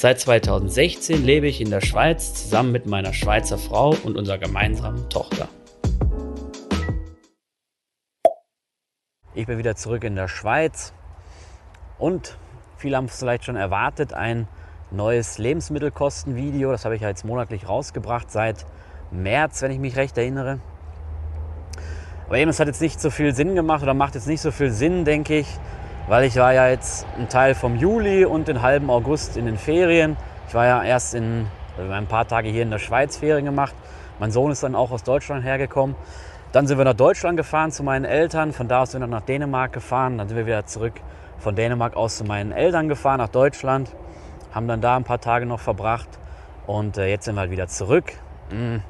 Seit 2016 lebe ich in der Schweiz zusammen mit meiner Schweizer Frau und unserer gemeinsamen Tochter. Ich bin wieder zurück in der Schweiz und viele haben es vielleicht schon erwartet, ein neues Lebensmittelkostenvideo. Das habe ich jetzt monatlich rausgebracht seit März, wenn ich mich recht erinnere. Aber eben, es hat jetzt nicht so viel Sinn gemacht oder macht jetzt nicht so viel Sinn, denke ich, weil ich war ja jetzt ein Teil vom Juli und den halben August in den Ferien. Ich war ja erst in also ein paar Tage hier in der Schweiz Ferien gemacht. Mein Sohn ist dann auch aus Deutschland hergekommen. Dann sind wir nach Deutschland gefahren zu meinen Eltern. Von da aus sind wir nach Dänemark gefahren. Dann sind wir wieder zurück von Dänemark aus zu meinen Eltern gefahren nach Deutschland. Haben dann da ein paar Tage noch verbracht. Und äh, jetzt sind wir halt wieder zurück. Hm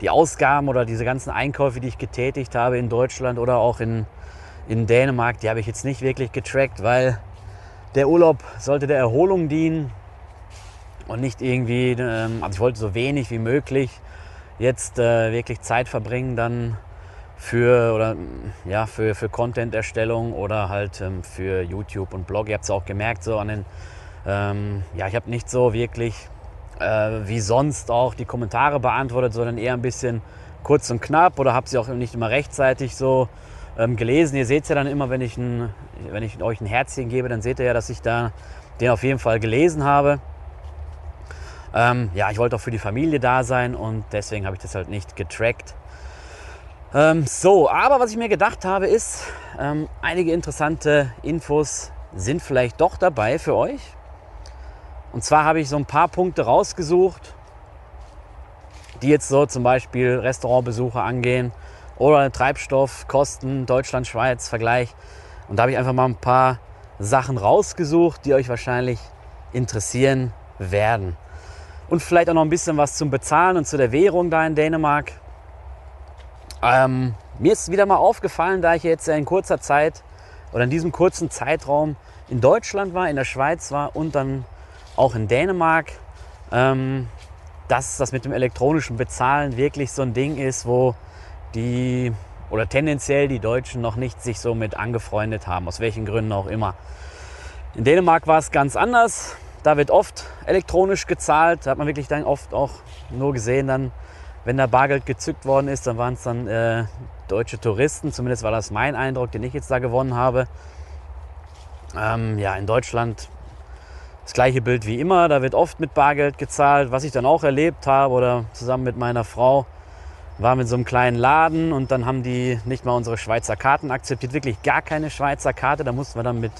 die Ausgaben oder diese ganzen Einkäufe, die ich getätigt habe in Deutschland oder auch in, in Dänemark, die habe ich jetzt nicht wirklich getrackt, weil der Urlaub sollte der Erholung dienen und nicht irgendwie, ähm, also ich wollte so wenig wie möglich jetzt äh, wirklich Zeit verbringen dann für oder ja für, für Content-Erstellung oder halt ähm, für YouTube und Blog. Ihr habt es auch gemerkt so an den ähm, ja ich habe nicht so wirklich äh, wie sonst auch die Kommentare beantwortet, sondern eher ein bisschen kurz und knapp oder habe sie auch nicht immer rechtzeitig so ähm, gelesen. Ihr seht es ja dann immer, wenn ich, ein, wenn ich euch ein Herzchen gebe, dann seht ihr ja, dass ich da den auf jeden Fall gelesen habe. Ähm, ja, ich wollte auch für die Familie da sein und deswegen habe ich das halt nicht getrackt. Ähm, so, aber was ich mir gedacht habe, ist, ähm, einige interessante Infos sind vielleicht doch dabei für euch. Und zwar habe ich so ein paar Punkte rausgesucht, die jetzt so zum Beispiel Restaurantbesuche angehen oder Treibstoffkosten Deutschland-Schweiz-Vergleich. Und da habe ich einfach mal ein paar Sachen rausgesucht, die euch wahrscheinlich interessieren werden. Und vielleicht auch noch ein bisschen was zum Bezahlen und zu der Währung da in Dänemark. Ähm, mir ist wieder mal aufgefallen, da ich jetzt in kurzer Zeit oder in diesem kurzen Zeitraum in Deutschland war, in der Schweiz war und dann auch in Dänemark, ähm, dass das mit dem elektronischen Bezahlen wirklich so ein Ding ist, wo die oder tendenziell die Deutschen noch nicht sich so mit angefreundet haben, aus welchen Gründen auch immer. In Dänemark war es ganz anders. Da wird oft elektronisch gezahlt. Da hat man wirklich dann oft auch nur gesehen, dann, wenn da Bargeld gezückt worden ist, dann waren es dann äh, deutsche Touristen. Zumindest war das mein Eindruck, den ich jetzt da gewonnen habe. Ähm, ja, in Deutschland das gleiche Bild wie immer, da wird oft mit Bargeld gezahlt. Was ich dann auch erlebt habe oder zusammen mit meiner Frau, war mit so einem kleinen Laden und dann haben die nicht mal unsere Schweizer Karten akzeptiert, wirklich gar keine Schweizer Karte. Da mussten wir dann mit,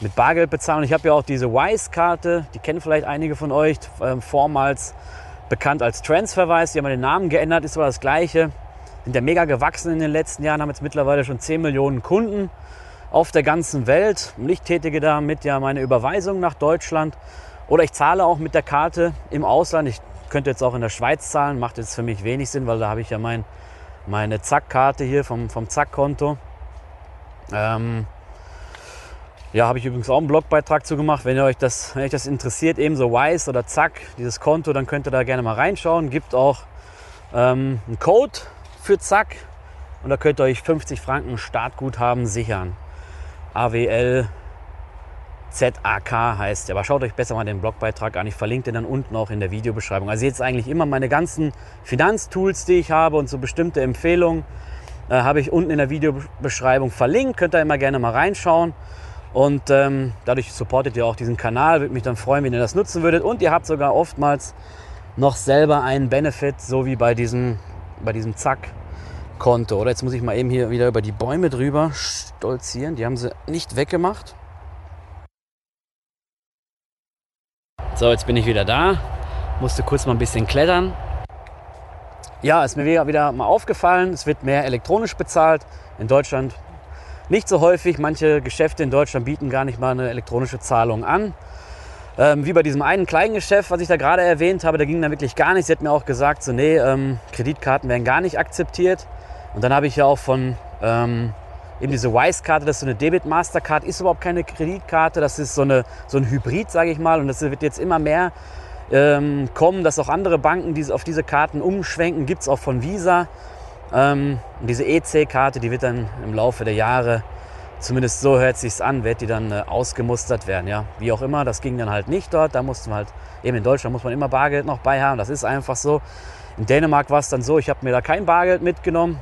mit Bargeld bezahlen. Ich habe ja auch diese Wise-Karte, die kennen vielleicht einige von euch, äh, vormals bekannt als Transferwise. Die haben den Namen geändert, ist aber das gleiche. Sind ja mega gewachsen in den letzten Jahren, haben jetzt mittlerweile schon 10 Millionen Kunden auf der ganzen Welt. Und ich tätige damit ja meine Überweisung nach Deutschland oder ich zahle auch mit der Karte im Ausland. Ich könnte jetzt auch in der Schweiz zahlen, macht jetzt für mich wenig Sinn, weil da habe ich ja mein, meine Zack-Karte hier vom, vom Zack-Konto. Ähm, ja, habe ich übrigens auch einen Blogbeitrag zu gemacht. Wenn ihr euch das, wenn euch das interessiert, ebenso Wise oder Zack, dieses Konto, dann könnt ihr da gerne mal reinschauen. Gibt auch ähm, einen Code für Zack und da könnt ihr euch 50 Franken Startguthaben sichern. AWL ZAK heißt. Aber schaut euch besser mal den Blogbeitrag an. Ich verlinke den dann unten auch in der Videobeschreibung. Also jetzt eigentlich immer meine ganzen Finanztools, die ich habe und so bestimmte Empfehlungen äh, habe ich unten in der Videobeschreibung verlinkt. Könnt ihr immer gerne mal reinschauen. Und ähm, dadurch supportet ihr auch diesen Kanal. Würde mich dann freuen, wenn ihr das nutzen würdet. Und ihr habt sogar oftmals noch selber einen Benefit, so wie bei diesem, bei diesem Zack Konto. Oder jetzt muss ich mal eben hier wieder über die Bäume drüber stolzieren. Die haben sie nicht weggemacht. So, jetzt bin ich wieder da. Musste kurz mal ein bisschen klettern. Ja, ist mir wieder mal aufgefallen, es wird mehr elektronisch bezahlt. In Deutschland nicht so häufig. Manche Geschäfte in Deutschland bieten gar nicht mal eine elektronische Zahlung an. Ähm, wie bei diesem einen kleinen Geschäft, was ich da gerade erwähnt habe, da ging da wirklich gar nichts. Sie hat mir auch gesagt, so nee, ähm, Kreditkarten werden gar nicht akzeptiert. Und dann habe ich ja auch von ähm, eben diese Wise-Karte, das ist so eine Debit-Mastercard, ist überhaupt keine Kreditkarte, das ist so, eine, so ein Hybrid, sage ich mal. Und das wird jetzt immer mehr ähm, kommen, dass auch andere Banken die auf diese Karten umschwenken. Gibt es auch von Visa. Ähm, diese EC-Karte, die wird dann im Laufe der Jahre Zumindest so hört sich's an, wird die dann äh, ausgemustert werden. Ja, wie auch immer, das ging dann halt nicht dort. Da mussten halt eben in Deutschland muss man immer Bargeld noch bei haben. Das ist einfach so. In Dänemark war es dann so, ich habe mir da kein Bargeld mitgenommen.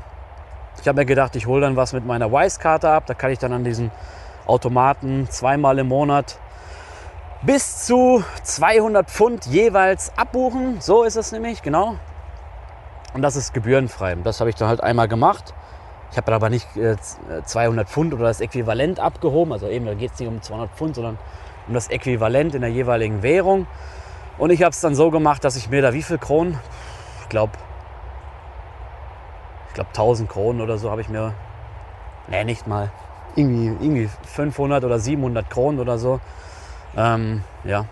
Ich habe mir gedacht, ich hole dann was mit meiner Wise-Karte ab. Da kann ich dann an diesen Automaten zweimal im Monat bis zu 200 Pfund jeweils abbuchen. So ist es nämlich, genau. Und das ist gebührenfrei. Das habe ich dann halt einmal gemacht. Ich habe aber nicht äh, 200 Pfund oder das Äquivalent abgehoben. Also eben, da geht es nicht um 200 Pfund, sondern um das Äquivalent in der jeweiligen Währung. Und ich habe es dann so gemacht, dass ich mir da wie viel Kronen? Ich glaube, ich glaube 1000 Kronen oder so habe ich mir, nee, nicht mal, irgendwie, irgendwie 500 oder 700 Kronen oder so. Ähm, ja,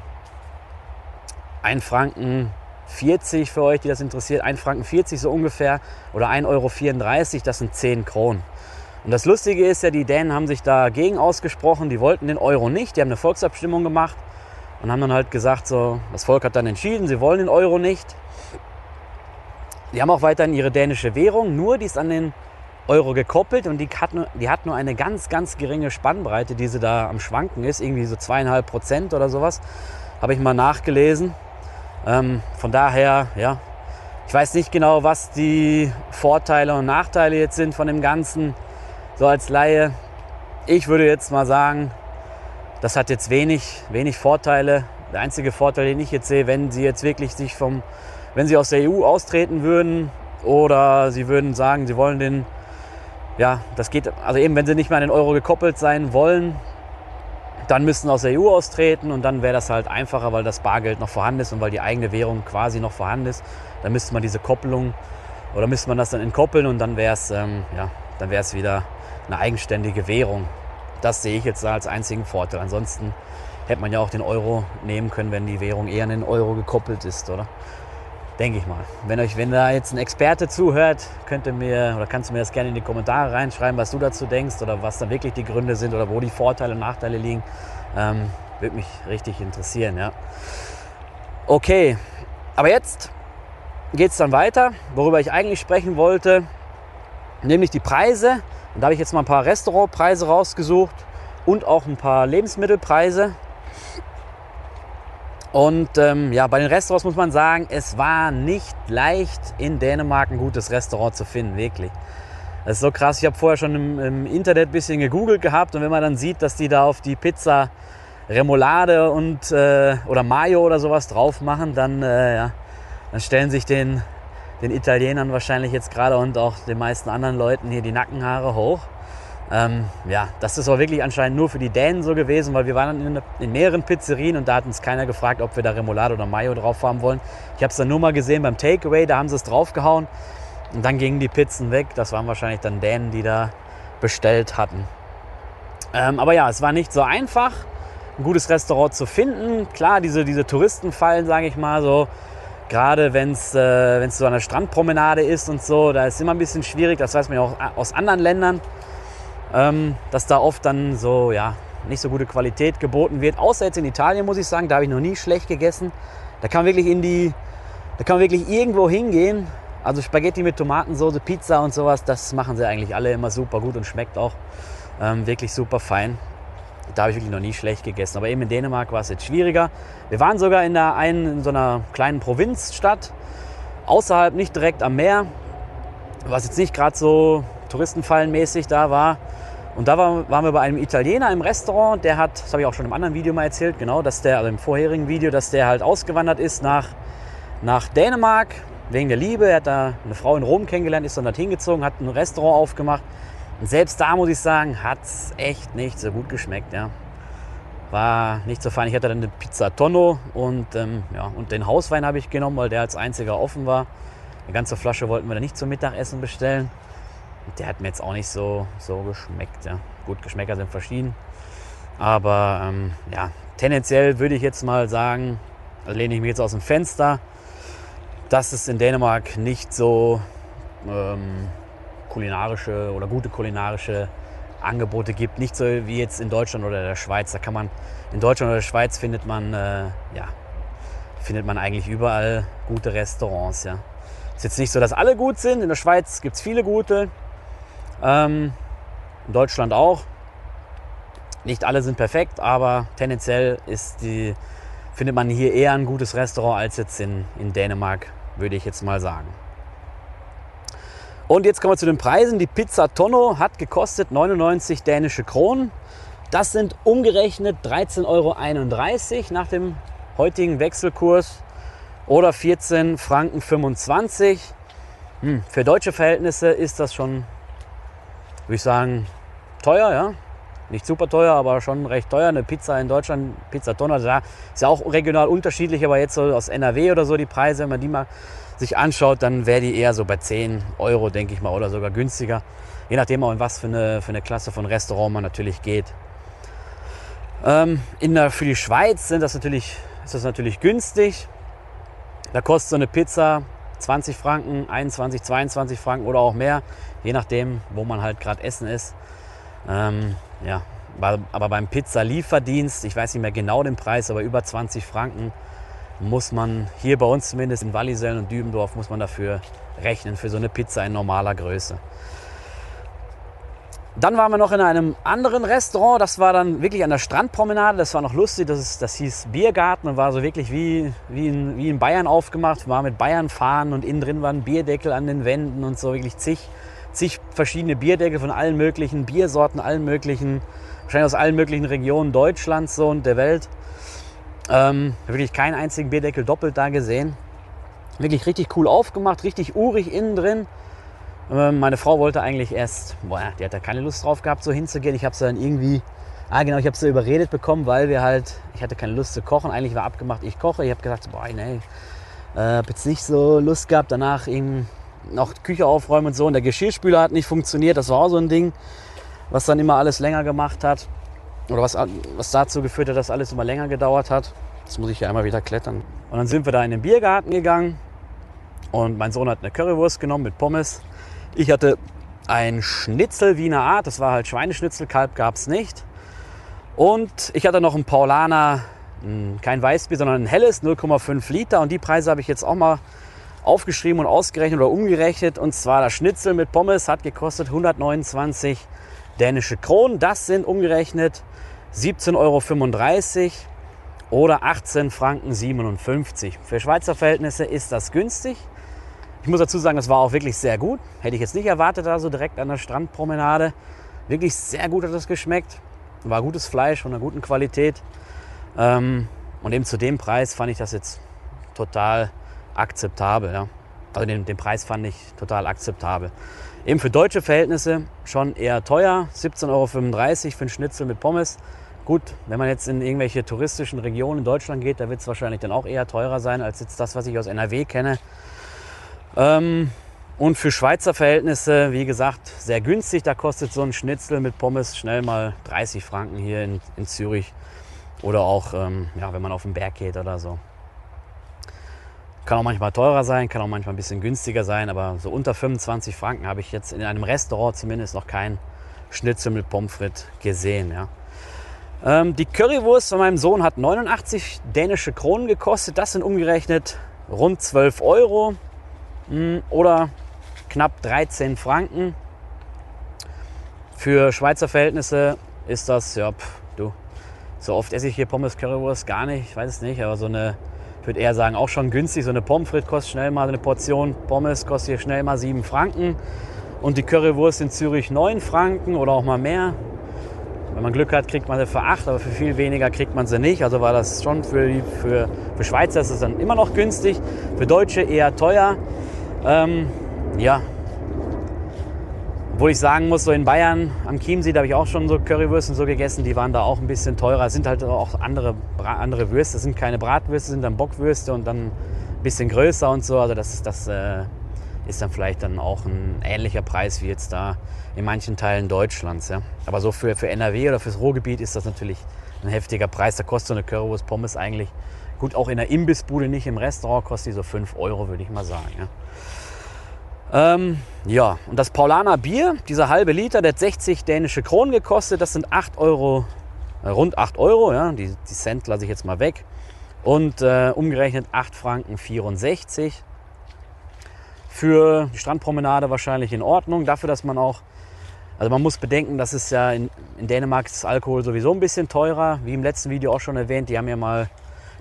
ein Franken 40 für euch, die das interessiert, 1 Franken 40 so ungefähr oder 1,34 Euro, das sind 10 Kronen. Und das Lustige ist ja, die Dänen haben sich dagegen ausgesprochen, die wollten den Euro nicht, die haben eine Volksabstimmung gemacht und haben dann halt gesagt, so, das Volk hat dann entschieden, sie wollen den Euro nicht. Die haben auch weiterhin ihre dänische Währung, nur die ist an den Euro gekoppelt und die hat, nur, die hat nur eine ganz, ganz geringe Spannbreite, die sie da am Schwanken ist, irgendwie so zweieinhalb Prozent oder sowas. Habe ich mal nachgelesen. Ähm, von daher, ja, ich weiß nicht genau, was die Vorteile und Nachteile jetzt sind von dem Ganzen. So als Laie, ich würde jetzt mal sagen, das hat jetzt wenig, wenig Vorteile. Der einzige Vorteil, den ich jetzt sehe, wenn sie jetzt wirklich sich vom, wenn sie aus der EU austreten würden oder sie würden sagen, sie wollen den, ja, das geht, also eben, wenn sie nicht mehr an den Euro gekoppelt sein wollen, dann müssten aus der EU austreten und dann wäre das halt einfacher, weil das Bargeld noch vorhanden ist und weil die eigene Währung quasi noch vorhanden ist. Dann müsste man diese Kopplung oder müsste man das dann entkoppeln und dann wäre es ähm, ja, wieder eine eigenständige Währung. Das sehe ich jetzt als einzigen Vorteil. Ansonsten hätte man ja auch den Euro nehmen können, wenn die Währung eher an den Euro gekoppelt ist, oder? Denke ich mal. Wenn euch, wenn da jetzt ein Experte zuhört, könnt ihr mir oder kannst du mir das gerne in die Kommentare reinschreiben, was du dazu denkst oder was da wirklich die Gründe sind oder wo die Vorteile und Nachteile liegen. Ähm, Würde mich richtig interessieren, ja. Okay, aber jetzt geht es dann weiter, worüber ich eigentlich sprechen wollte, nämlich die Preise. Und da habe ich jetzt mal ein paar Restaurantpreise rausgesucht und auch ein paar Lebensmittelpreise. Und ähm, ja, bei den Restaurants muss man sagen, es war nicht leicht in Dänemark ein gutes Restaurant zu finden, wirklich. Das ist so krass. Ich habe vorher schon im, im, Internet ein bisschen gegoogelt gehabt und wenn man dann sieht, dass die da auf die Pizza Remoulade und äh, oder Mayo oder sowas drauf machen, dann, äh, ja, dann stellen sich den, den Italienern wahrscheinlich jetzt gerade und auch den meisten anderen Leuten hier die Nackenhaare hoch. Ähm, ja, das ist auch wirklich anscheinend nur für die Dänen so gewesen, weil wir waren in, in mehreren Pizzerien und da hat uns keiner gefragt, ob wir da Remoulade oder Mayo drauf haben wollen. Ich habe es dann nur mal gesehen beim Takeaway, da haben sie es draufgehauen und dann gingen die Pizzen weg. Das waren wahrscheinlich dann Dänen, die da bestellt hatten. Ähm, aber ja, es war nicht so einfach, ein gutes Restaurant zu finden. Klar, diese, diese Touristenfallen, sage ich mal so, gerade wenn es äh, so eine Strandpromenade ist und so, da ist immer ein bisschen schwierig. Das weiß man ja auch aus anderen Ländern ähm, dass da oft dann so, ja, nicht so gute Qualität geboten wird. Außer jetzt in Italien, muss ich sagen, da habe ich noch nie schlecht gegessen. Da kann wirklich in die, da kann wirklich irgendwo hingehen. Also Spaghetti mit Tomatensauce, Pizza und sowas, das machen sie eigentlich alle immer super gut und schmeckt auch ähm, wirklich super fein. Da habe ich wirklich noch nie schlecht gegessen. Aber eben in Dänemark war es jetzt schwieriger. Wir waren sogar in, der einen, in so einer kleinen Provinzstadt, außerhalb, nicht direkt am Meer, was jetzt nicht gerade so touristenfallenmäßig da war. Und da waren wir bei einem Italiener im Restaurant, der hat, das habe ich auch schon im anderen Video mal erzählt, genau, dass der, also im vorherigen Video, dass der halt ausgewandert ist nach, nach Dänemark wegen der Liebe. Er hat da eine Frau in Rom kennengelernt, ist dann dorthin gezogen, hat ein Restaurant aufgemacht. Und selbst da muss ich sagen, hat es echt nicht so gut geschmeckt. Ja. War nicht so fein. Ich hatte dann eine Pizza Tonno und, ähm, ja, und den Hauswein habe ich genommen, weil der als einziger offen war. Eine ganze Flasche wollten wir dann nicht zum Mittagessen bestellen. Der hat mir jetzt auch nicht so, so geschmeckt. Ja. Gut, Geschmäcker sind verschieden. Aber ähm, ja, tendenziell würde ich jetzt mal sagen, lehne ich mich jetzt aus dem Fenster, dass es in Dänemark nicht so ähm, kulinarische oder gute kulinarische Angebote gibt. Nicht so wie jetzt in Deutschland oder der Schweiz. Da kann man in Deutschland oder der Schweiz findet man äh, ja findet man eigentlich überall gute Restaurants. Ja. Ist jetzt nicht so, dass alle gut sind. In der Schweiz gibt es viele gute. Ähm, Deutschland auch. Nicht alle sind perfekt, aber tendenziell ist die, findet man hier eher ein gutes Restaurant als jetzt in, in Dänemark, würde ich jetzt mal sagen. Und jetzt kommen wir zu den Preisen. Die Pizza Tonno hat gekostet 99 dänische Kronen. Das sind umgerechnet 13,31 Euro nach dem heutigen Wechselkurs oder 14 Franken 25. Hm, für deutsche Verhältnisse ist das schon, würde ich sagen, teuer, ja. Nicht super teuer, aber schon recht teuer. Eine Pizza in Deutschland, Pizza Tonne, da ist ja auch regional unterschiedlich, aber jetzt so aus NRW oder so die Preise, wenn man die mal sich anschaut, dann wäre die eher so bei 10 Euro, denke ich mal, oder sogar günstiger. Je nachdem auch in was für eine, für eine Klasse von Restaurant man natürlich geht. Ähm, in der, für die Schweiz sind das natürlich, ist das natürlich günstig. Da kostet so eine Pizza 20 Franken, 21, 22 Franken oder auch mehr, je nachdem, wo man halt gerade essen ist. Ähm, ja, aber beim Pizza-Lieferdienst, ich weiß nicht mehr genau den Preis, aber über 20 Franken muss man hier bei uns zumindest in Wallisellen und Dübendorf muss man dafür rechnen für so eine Pizza in normaler Größe. Dann waren wir noch in einem anderen Restaurant, das war dann wirklich an der Strandpromenade, das war noch lustig, das, ist, das hieß Biergarten und war so wirklich wie, wie, in, wie in Bayern aufgemacht, war mit Bayern fahren und innen drin waren Bierdeckel an den Wänden und so wirklich zig, zig verschiedene Bierdeckel von allen möglichen Biersorten, allen möglichen, wahrscheinlich aus allen möglichen Regionen Deutschlands so und der Welt. Ähm, wirklich keinen einzigen Bierdeckel doppelt da gesehen. Wirklich richtig cool aufgemacht, richtig urig innen drin. Meine Frau wollte eigentlich erst, boah, die hat da keine Lust drauf gehabt, so hinzugehen. Ich habe sie dann irgendwie, ah genau, ich habe sie überredet bekommen, weil wir halt, ich hatte keine Lust zu kochen. Eigentlich war abgemacht, ich koche. Ich habe gesagt, boah, nee, äh, habe jetzt nicht so Lust gehabt. Danach eben noch Küche aufräumen und so. Und der Geschirrspüler hat nicht funktioniert. Das war auch so ein Ding, was dann immer alles länger gemacht hat. Oder was, was dazu geführt hat, dass alles immer länger gedauert hat. Jetzt muss ich ja einmal wieder klettern. Und dann sind wir da in den Biergarten gegangen. Und mein Sohn hat eine Currywurst genommen mit Pommes. Ich hatte ein Schnitzel Wiener Art. Das war halt Schweineschnitzel, Kalb gab es nicht. Und ich hatte noch ein Paulaner, kein Weißbier, sondern ein helles, 0,5 Liter. Und die Preise habe ich jetzt auch mal aufgeschrieben und ausgerechnet oder umgerechnet. Und zwar das Schnitzel mit Pommes hat gekostet 129 dänische Kronen. Das sind umgerechnet 17,35 Euro oder 18 Franken 57. Für Schweizer Verhältnisse ist das günstig. Ich muss dazu sagen, es war auch wirklich sehr gut. Hätte ich jetzt nicht erwartet, da so direkt an der Strandpromenade. Wirklich sehr gut hat es geschmeckt. War gutes Fleisch von einer guten Qualität. Ähm, und eben zu dem Preis fand ich das jetzt total akzeptabel. Also den, den Preis fand ich total akzeptabel. Eben für deutsche Verhältnisse schon eher teuer. 17,35 Euro für einen Schnitzel mit Pommes. Gut, wenn man jetzt in irgendwelche touristischen Regionen in Deutschland geht, da wird es wahrscheinlich dann auch eher teurer sein als jetzt das, was ich aus NRW kenne. Ähm, und für Schweizer Verhältnisse, wie gesagt, sehr günstig. Da kostet so ein Schnitzel mit Pommes schnell mal 30 Franken hier in, in Zürich. Oder auch, ähm, ja, wenn man auf den Berg geht oder so. Kann auch manchmal teurer sein, kann auch manchmal ein bisschen günstiger sein, aber so unter 25 Franken habe ich jetzt in einem Restaurant zumindest noch kein Schnitzel mit Pommes frites gesehen. Ja. Ähm, die Currywurst von meinem Sohn hat 89 dänische Kronen gekostet. Das sind umgerechnet rund 12 Euro oder knapp 13 Franken. Für Schweizer Verhältnisse ist das, ja, pff, du, so oft esse ich hier Pommes Currywurst gar nicht, ich weiß es nicht, aber so eine ich würde eher sagen, auch schon günstig. So eine Pommes frites kostet schnell mal eine Portion Pommes, kostet hier schnell mal 7 Franken. Und die Currywurst in Zürich 9 Franken oder auch mal mehr. Wenn man Glück hat, kriegt man sie für 8, aber für viel weniger kriegt man sie nicht. Also war das schon für, für, für Schweizer ist es dann immer noch günstig, für Deutsche eher teuer. Ähm, ja, obwohl ich sagen muss, so in Bayern am Chiemsee, da habe ich auch schon so Currywürste so gegessen, die waren da auch ein bisschen teurer. Es sind halt auch andere, andere Würste, das sind keine Bratwürste, sind dann Bockwürste und dann ein bisschen größer und so. Also das, das äh, ist dann vielleicht dann auch ein ähnlicher Preis wie jetzt da in manchen Teilen Deutschlands. Ja. Aber so für, für NRW oder fürs Ruhrgebiet ist das natürlich ein heftiger Preis. Da kostet so eine Currywurst Pommes eigentlich, gut, auch in der Imbissbude, nicht im Restaurant, kostet die so 5 Euro, würde ich mal sagen. Ja. Ähm, ja, und das Paulaner Bier, dieser halbe Liter, der hat 60 dänische Kronen gekostet. Das sind 8 Euro, äh, rund 8 Euro. Ja. Die, die Cent lasse ich jetzt mal weg. Und äh, umgerechnet 8 Franken 64 für die Strandpromenade wahrscheinlich in Ordnung. Dafür, dass man auch, also man muss bedenken, dass es ja in, in Dänemark ist Alkohol sowieso ein bisschen teurer, wie im letzten Video auch schon erwähnt. Die haben ja mal,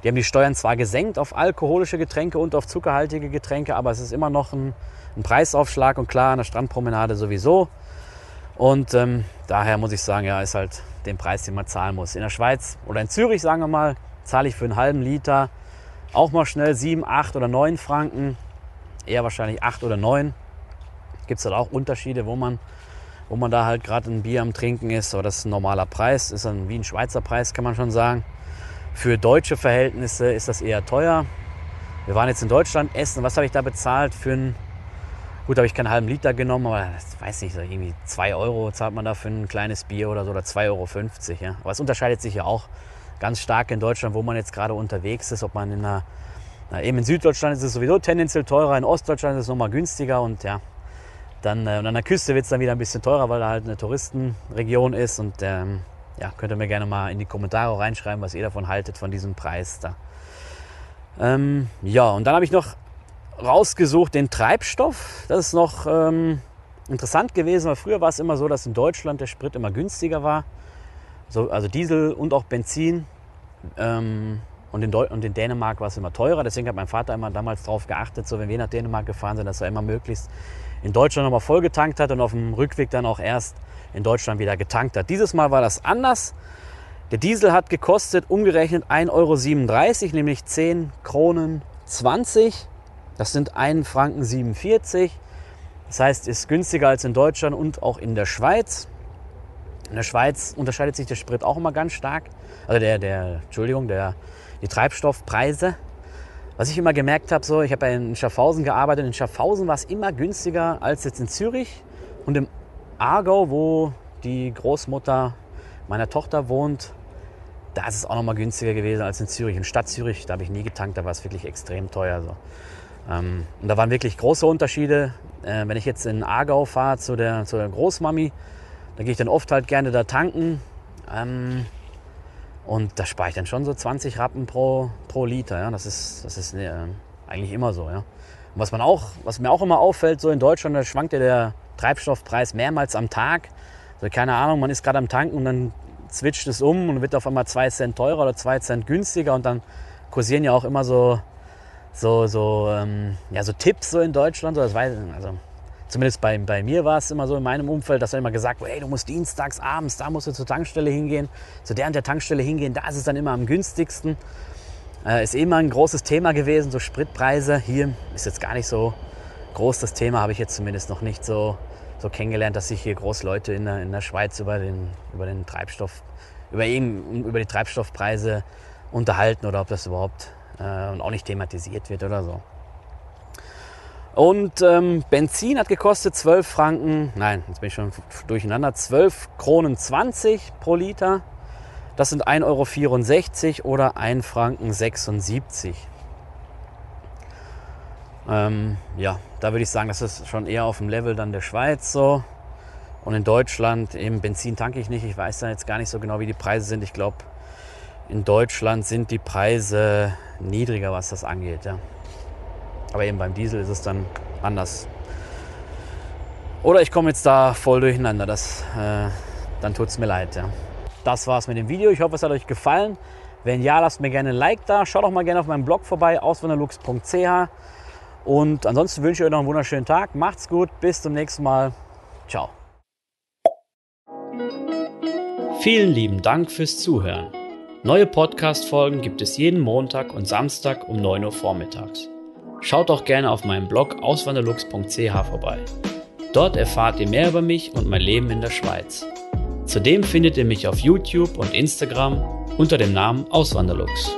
die haben die Steuern zwar gesenkt auf alkoholische Getränke und auf zuckerhaltige Getränke, aber es ist immer noch ein, ein Preisaufschlag und klar an der Strandpromenade sowieso. Und ähm, daher muss ich sagen, ja, ist halt den Preis, den man zahlen muss. In der Schweiz oder in Zürich, sagen wir mal, zahle ich für einen halben Liter auch mal schnell 7, 8 oder 9 Franken eher wahrscheinlich acht oder neun. Gibt es halt auch Unterschiede, wo man, wo man da halt gerade ein Bier am Trinken ist. Aber das ist ein normaler Preis, ist dann wie ein Schweizer Preis, kann man schon sagen. Für deutsche Verhältnisse ist das eher teuer. Wir waren jetzt in Deutschland essen. Was habe ich da bezahlt für ein Gut, habe ich keinen halben Liter genommen, aber das weiß nicht, irgendwie 2 Euro zahlt man da für ein kleines Bier oder so oder 2,50 Euro. Ja. Aber es unterscheidet sich ja auch ganz stark in Deutschland, wo man jetzt gerade unterwegs ist, ob man in einer na, eben in Süddeutschland ist es sowieso tendenziell teurer, in Ostdeutschland ist es nochmal günstiger und ja, dann äh, und an der Küste wird es dann wieder ein bisschen teurer, weil da halt eine Touristenregion ist und ähm, ja, könnt ihr mir gerne mal in die Kommentare reinschreiben, was ihr davon haltet, von diesem Preis da. Ähm, ja, und dann habe ich noch rausgesucht den Treibstoff. Das ist noch ähm, interessant gewesen, weil früher war es immer so, dass in Deutschland der Sprit immer günstiger war. So, also Diesel und auch Benzin. Ähm, und in, und in Dänemark war es immer teurer. Deswegen hat mein Vater immer damals darauf geachtet, so wenn wir nach Dänemark gefahren sind, dass er immer möglichst in Deutschland nochmal voll getankt hat und auf dem Rückweg dann auch erst in Deutschland wieder getankt hat. Dieses Mal war das anders. Der Diesel hat gekostet umgerechnet 1,37 Euro, nämlich 10 Kronen 20. Das sind 1 Franken 47. Das heißt, ist günstiger als in Deutschland und auch in der Schweiz. In der Schweiz unterscheidet sich der Sprit auch immer ganz stark. Also der, der Entschuldigung, der die Treibstoffpreise. Was ich immer gemerkt habe, so, ich habe in Schaffhausen gearbeitet. In Schaffhausen war es immer günstiger als jetzt in Zürich. Und im Aargau, wo die Großmutter meiner Tochter wohnt, da ist es auch noch mal günstiger gewesen als in Zürich. In Stadt Zürich, da habe ich nie getankt, da war es wirklich extrem teuer. So. Ähm, und da waren wirklich große Unterschiede. Äh, wenn ich jetzt in Aargau fahre zu der, zu der Großmami, da gehe ich dann oft halt gerne da tanken. Ähm, und da spare ich dann schon so 20 Rappen pro, pro Liter. Ja? Das ist, das ist äh, eigentlich immer so. Ja? Was, man auch, was mir auch immer auffällt, so in Deutschland, da schwankt ja der Treibstoffpreis mehrmals am Tag. Also keine Ahnung, man ist gerade am Tanken und dann zwitscht es um und wird auf einmal 2 Cent teurer oder 2 Cent günstiger. Und dann kursieren ja auch immer so, so, so, ähm, ja, so Tipps so in Deutschland. So, das weiß, also zumindest bei, bei mir war es immer so in meinem Umfeld, dass dann immer gesagt wurde, hey, du musst dienstags abends, da musst du zur Tankstelle hingehen, zu der und der Tankstelle hingehen, da ist es dann immer am günstigsten. Äh, ist immer ein großes Thema gewesen, so Spritpreise. Hier ist jetzt gar nicht so groß das Thema, habe ich jetzt zumindest noch nicht so, so kennengelernt, dass sich hier groß Leute in der, in der Schweiz über den, über den Treibstoff, über, eben, über die Treibstoffpreise unterhalten oder ob das überhaupt äh, auch nicht thematisiert wird oder so. Und ähm, Benzin hat gekostet 12 Franken, nein, jetzt bin ich schon durcheinander, 12 Kronen 20 pro Liter. Das sind 1,64 Euro oder 1 Franken 76. Ähm, ja, da würde ich sagen, das ist schon eher auf dem Level dann der Schweiz so. Und in Deutschland, eben Benzin tanke ich nicht. Ich weiß da jetzt gar nicht so genau, wie die Preise sind. Ich glaube, in Deutschland sind die Preise niedriger, was das angeht. Ja. Aber eben beim Diesel ist es dann anders. Oder ich komme jetzt da voll durcheinander. Das, äh, dann tut es mir leid. Ja. Das war's mit dem Video. Ich hoffe, es hat euch gefallen. Wenn ja, lasst mir gerne ein Like da. Schaut auch mal gerne auf meinem Blog vorbei, auswanderlux.ch. Und ansonsten wünsche ich euch noch einen wunderschönen Tag. Macht's gut. Bis zum nächsten Mal. Ciao. Vielen lieben Dank fürs Zuhören. Neue Podcast-Folgen gibt es jeden Montag und Samstag um 9 Uhr vormittags. Schaut auch gerne auf meinem Blog auswanderlux.ch vorbei. Dort erfahrt ihr mehr über mich und mein Leben in der Schweiz. Zudem findet ihr mich auf YouTube und Instagram unter dem Namen Auswanderlux.